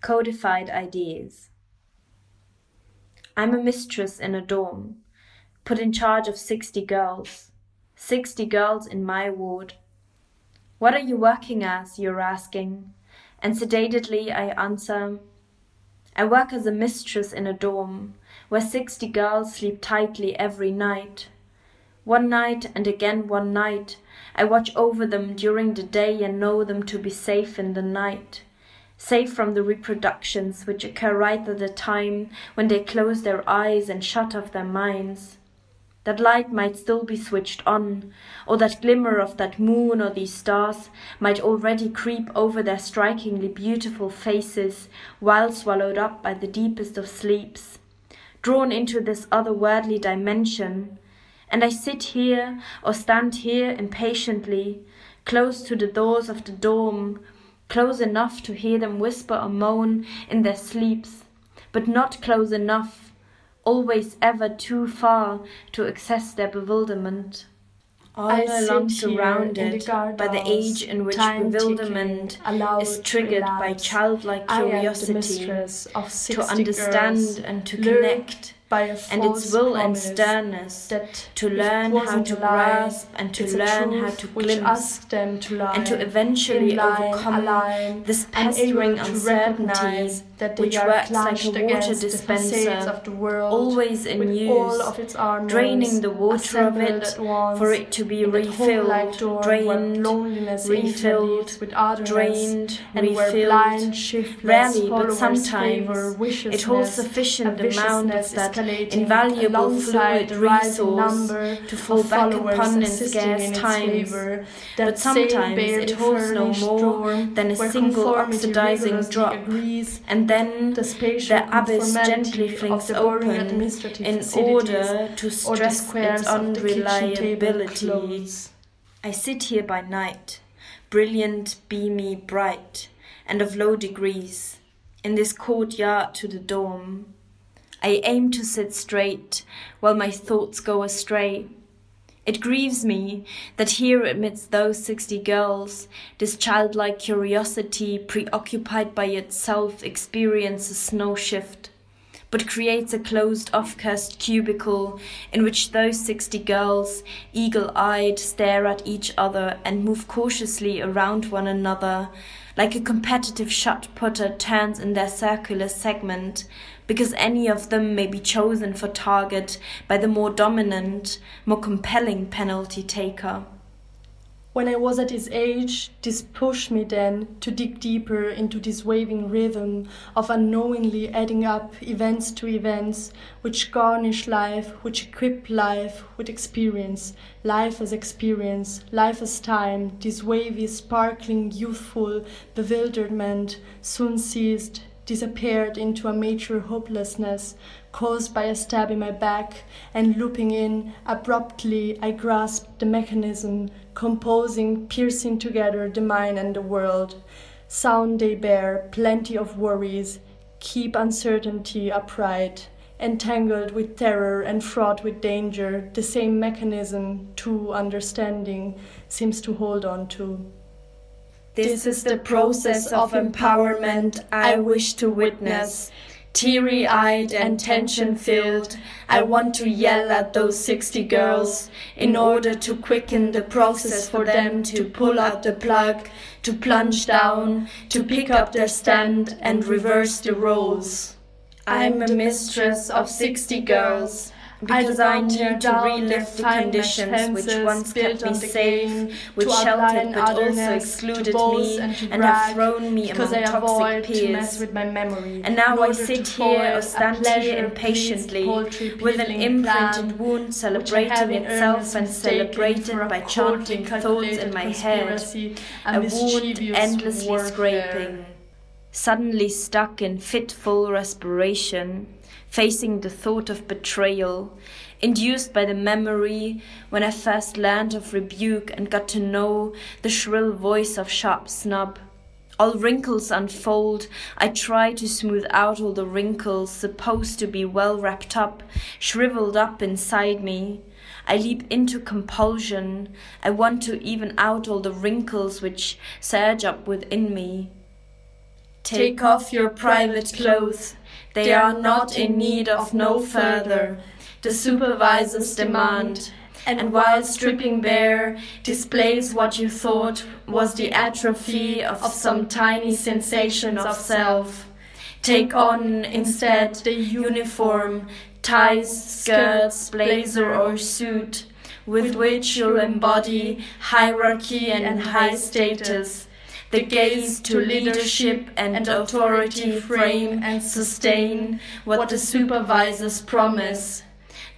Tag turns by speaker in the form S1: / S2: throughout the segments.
S1: Codified ideas. I'm a mistress in a dorm, put in charge of 60 girls. 60 girls in my ward. What are you working as? You're asking. And sedatedly I answer, I work as a mistress in a dorm where 60 girls sleep tightly every night. One night and again one night, I watch over them during the day and know them to be safe in the night safe from the reproductions which occur right at the time when they close their eyes and shut off their minds. That light might still be switched on, or that glimmer of that moon or these stars might already creep over their strikingly beautiful faces while swallowed up by the deepest of sleeps, drawn into this otherworldly dimension. And I sit here or stand here impatiently, close to the doors of the dorm, close enough to hear them whisper or moan in their sleeps, but not close enough, always ever too far to access their bewilderment. All
S2: I here
S1: surrounded
S2: the
S1: by the age in which bewilderment
S2: allowed
S1: is triggered by childlike
S2: I am the
S1: curiosity to understand
S2: girls,
S1: and to connect and its will and sternness
S2: that
S1: to learn how to grasp and to learn how to glimpse
S2: them to
S1: and to eventually
S2: line,
S1: overcome
S2: align,
S1: this pestering uncertainty
S2: that
S1: which works like a water dispenser,
S2: of the world
S1: always in use,
S2: all of its armors
S1: draining the water of it
S2: once
S1: for it to be refilled,
S2: dorm
S1: drained,
S2: loneliness
S1: refilled, drained, refilled. Rarely, but sometimes, It holds sufficient amount of that invaluable fluid resource to fall back upon in scarce times. But sometimes it holds no more than a single oxidizing drop.
S2: agrees
S1: And then
S2: the
S1: the abyss gently flings open in order to stress its unreliability. I sit here by night, brilliant, beamy, bright, and of low degrees, in this courtyard to the dorm. I aim to sit straight while my thoughts go astray. It grieves me that here amidst those sixty girls, this childlike curiosity, preoccupied by itself, experiences no shift, but creates a closed off cursed cubicle in which those sixty girls, eagle eyed, stare at each other and move cautiously around one another, like a competitive shot putter turns in their circular segment, because any of them may be chosen for target by the more dominant, more compelling penalty taker.
S2: When I was at his age, this pushed me then to dig deeper into this waving rhythm of unknowingly adding up events to events which garnish life, which equip life with experience, life as experience, life as time, this wavy, sparkling, youthful bewilderment soon ceased, disappeared into a mature hopelessness caused by a stab in my back, and looping in, abruptly I grasped the mechanism, composing, piercing together the mind and the world. Sound they bear, plenty of worries, keep uncertainty upright. Entangled with terror and fraught with danger, the same mechanism, to understanding, seems to hold on to.
S1: This is the process of empowerment I wish to witness. Teary eyed and tension filled, I want to yell at those 60 girls in order to quicken the process for them to pull out the plug, to plunge down, to pick up their stand and reverse the roles. I'm a mistress of 60 girls. Because I need to relive the conditions which once kept me safe, which sheltered but also excluded me, and have thrown me among toxic peers.
S2: with my memory.
S1: And now I sit here or stand here impatiently with an imprinted wound celebrating itself and celebrated by chanting thoughts in my head. A wound endlessly scraping. Suddenly stuck in fitful respiration, facing the thought of betrayal, induced by the memory when I first learned of rebuke and got to know the shrill voice of sharp snub. All wrinkles unfold. I try to smooth out all the wrinkles supposed to be well wrapped up, shriveled up inside me. I leap into compulsion. I want to even out all the wrinkles which surge up within me. Take off your private clothes. They are not in need of no further. The supervisor's demand. And while stripping bare, displays what you thought was the atrophy of some tiny sensation of self. Take on instead the uniform, ties, skirts, blazer, or suit, with which you'll embody hierarchy and high status the gaze to leadership and authority frame and sustain what the supervisors promise.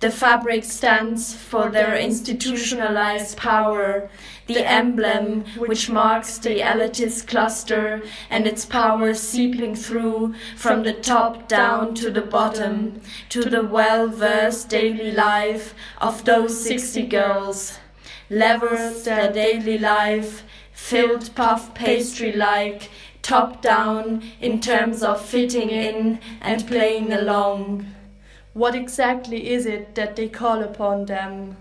S1: The fabric stands for their institutionalized power, the emblem which marks the elitist cluster and its power seeping through from the top down to the bottom, to the well versed daily life of those 60 girls. Levers their daily life filled puff pastry like, top down in terms of fitting in and playing along.
S2: What exactly is it that they call upon them?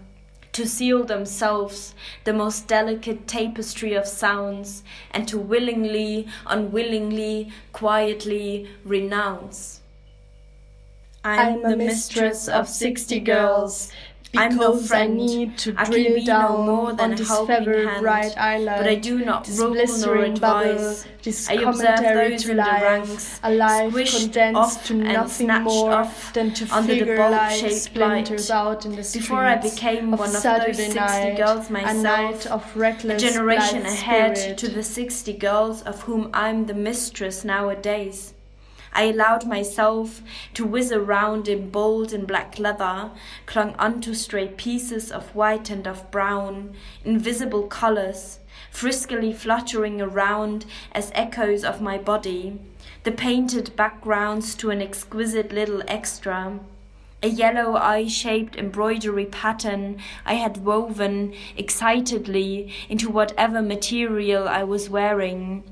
S1: To seal themselves the most delicate tapestry of sounds, and to willingly, unwillingly, quietly renounce.
S2: I'm, I'm the mistress of sixty girls, because I'm no friend. I need to I drill down no more than on this feathered hand, right eyelid,
S1: but I do not this rule nor advise.
S2: Bubble, this I observe those to in life, the ranks, a life condensed to nothing more than to figure light splinters out in the streets
S1: Before I became one of those 60
S2: night,
S1: girls myself,
S2: a of reckless
S1: a generation ahead
S2: spirit.
S1: to the 60 girls of whom I'm the mistress nowadays. I allowed myself to whiz around in bold and black leather, clung unto stray pieces of white and of brown, invisible colors, friskily fluttering around as echoes of my body, the painted backgrounds to an exquisite little extra. A yellow eye shaped embroidery pattern I had woven excitedly into whatever material I was wearing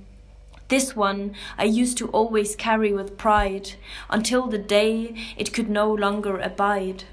S1: this one I used to always carry with pride, until the day it could no longer abide.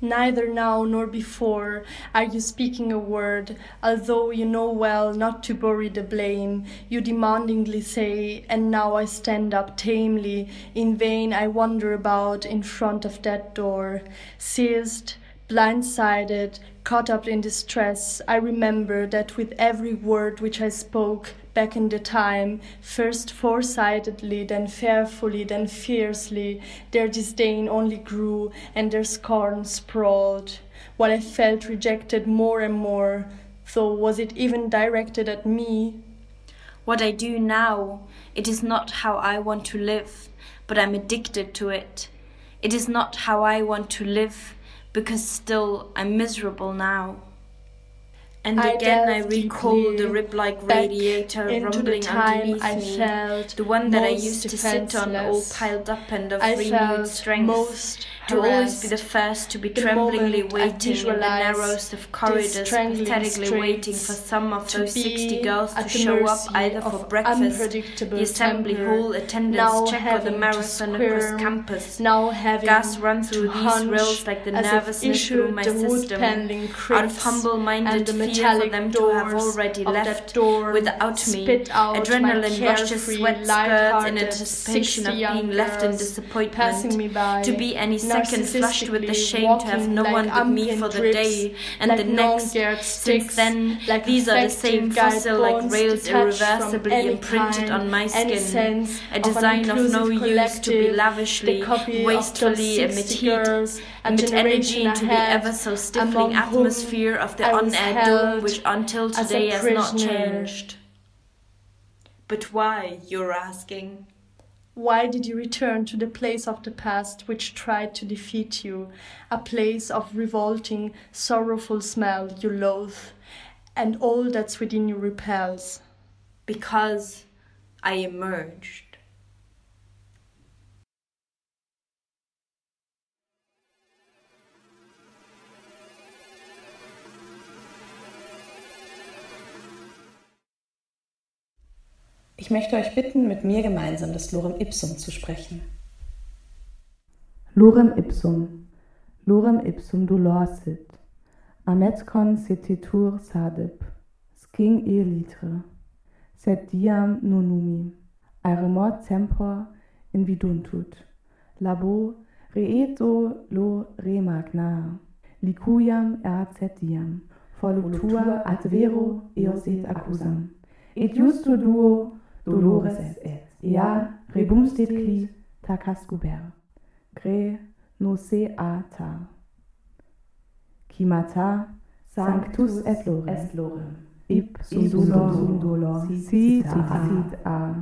S2: Neither now nor before are you speaking a word, although you know well not to bury the blame. You demandingly say, and now I stand up tamely. In vain I wander about in front of that door, seized, blindsided, caught up in distress. I remember that with every word which I spoke, back in the time, first foresightedly, then fearfully, then fiercely, their disdain only grew and their scorn sprawled, while I felt rejected more and more, though was it even directed at me?
S1: What I do now, it is not how I want to live, but I'm addicted to it. It is not how I want to live, because still I'm miserable now. And
S2: I
S1: again I recall the rib-like radiator rumbling underneath
S2: I
S1: me,
S2: felt
S1: the one that I used to sit on, all piled up and of
S2: I
S1: renewed strength, to always be the first to be tremblingly waiting in the narrowest of corridors, pathetically waiting for some of those sixty girls to show up either for breakfast, the assembly hall attendance check, or the marathon across campus.
S2: Now having
S1: Gas run through these rills like the nervousness through my system, out of humble-minded fear for them to have already left without me. Adrenaline rushes sweat spurts in anticipation of being left in disappointment. To be any second flushed with the shame to have no one but me for the day and
S2: like
S1: the next. Since then,
S2: like
S1: these are the same fossil-like rails irreversibly imprinted on my skin. A design of no use to be lavishly, wastefully emit heat, emit energy into the ever so stifling atmosphere of the on-air dome which until today has not changed. But why, you're asking?
S2: Why did you return to the place of the past which tried to defeat you, a place of revolting, sorrowful smell you loathe, and all that's within you repels?
S1: Because I emerged.
S3: Ich möchte euch bitten, mit mir gemeinsam das Lorem Ipsum zu sprechen.
S4: Lorem Ipsum, Lorem Ipsum dolorsit, amet con setitur sadep, sking e litre, sed diam nonumi, aeremor tempor inviduntur labo reeto lo re magna licuiam erat setiam volutua ad vero eos et accusam. Et justo duo dolores et. Ea rebumstit qui tacascuber gre nose a ta. Kimata sanctus et
S3: lorem.
S4: Ipsum dolor sit a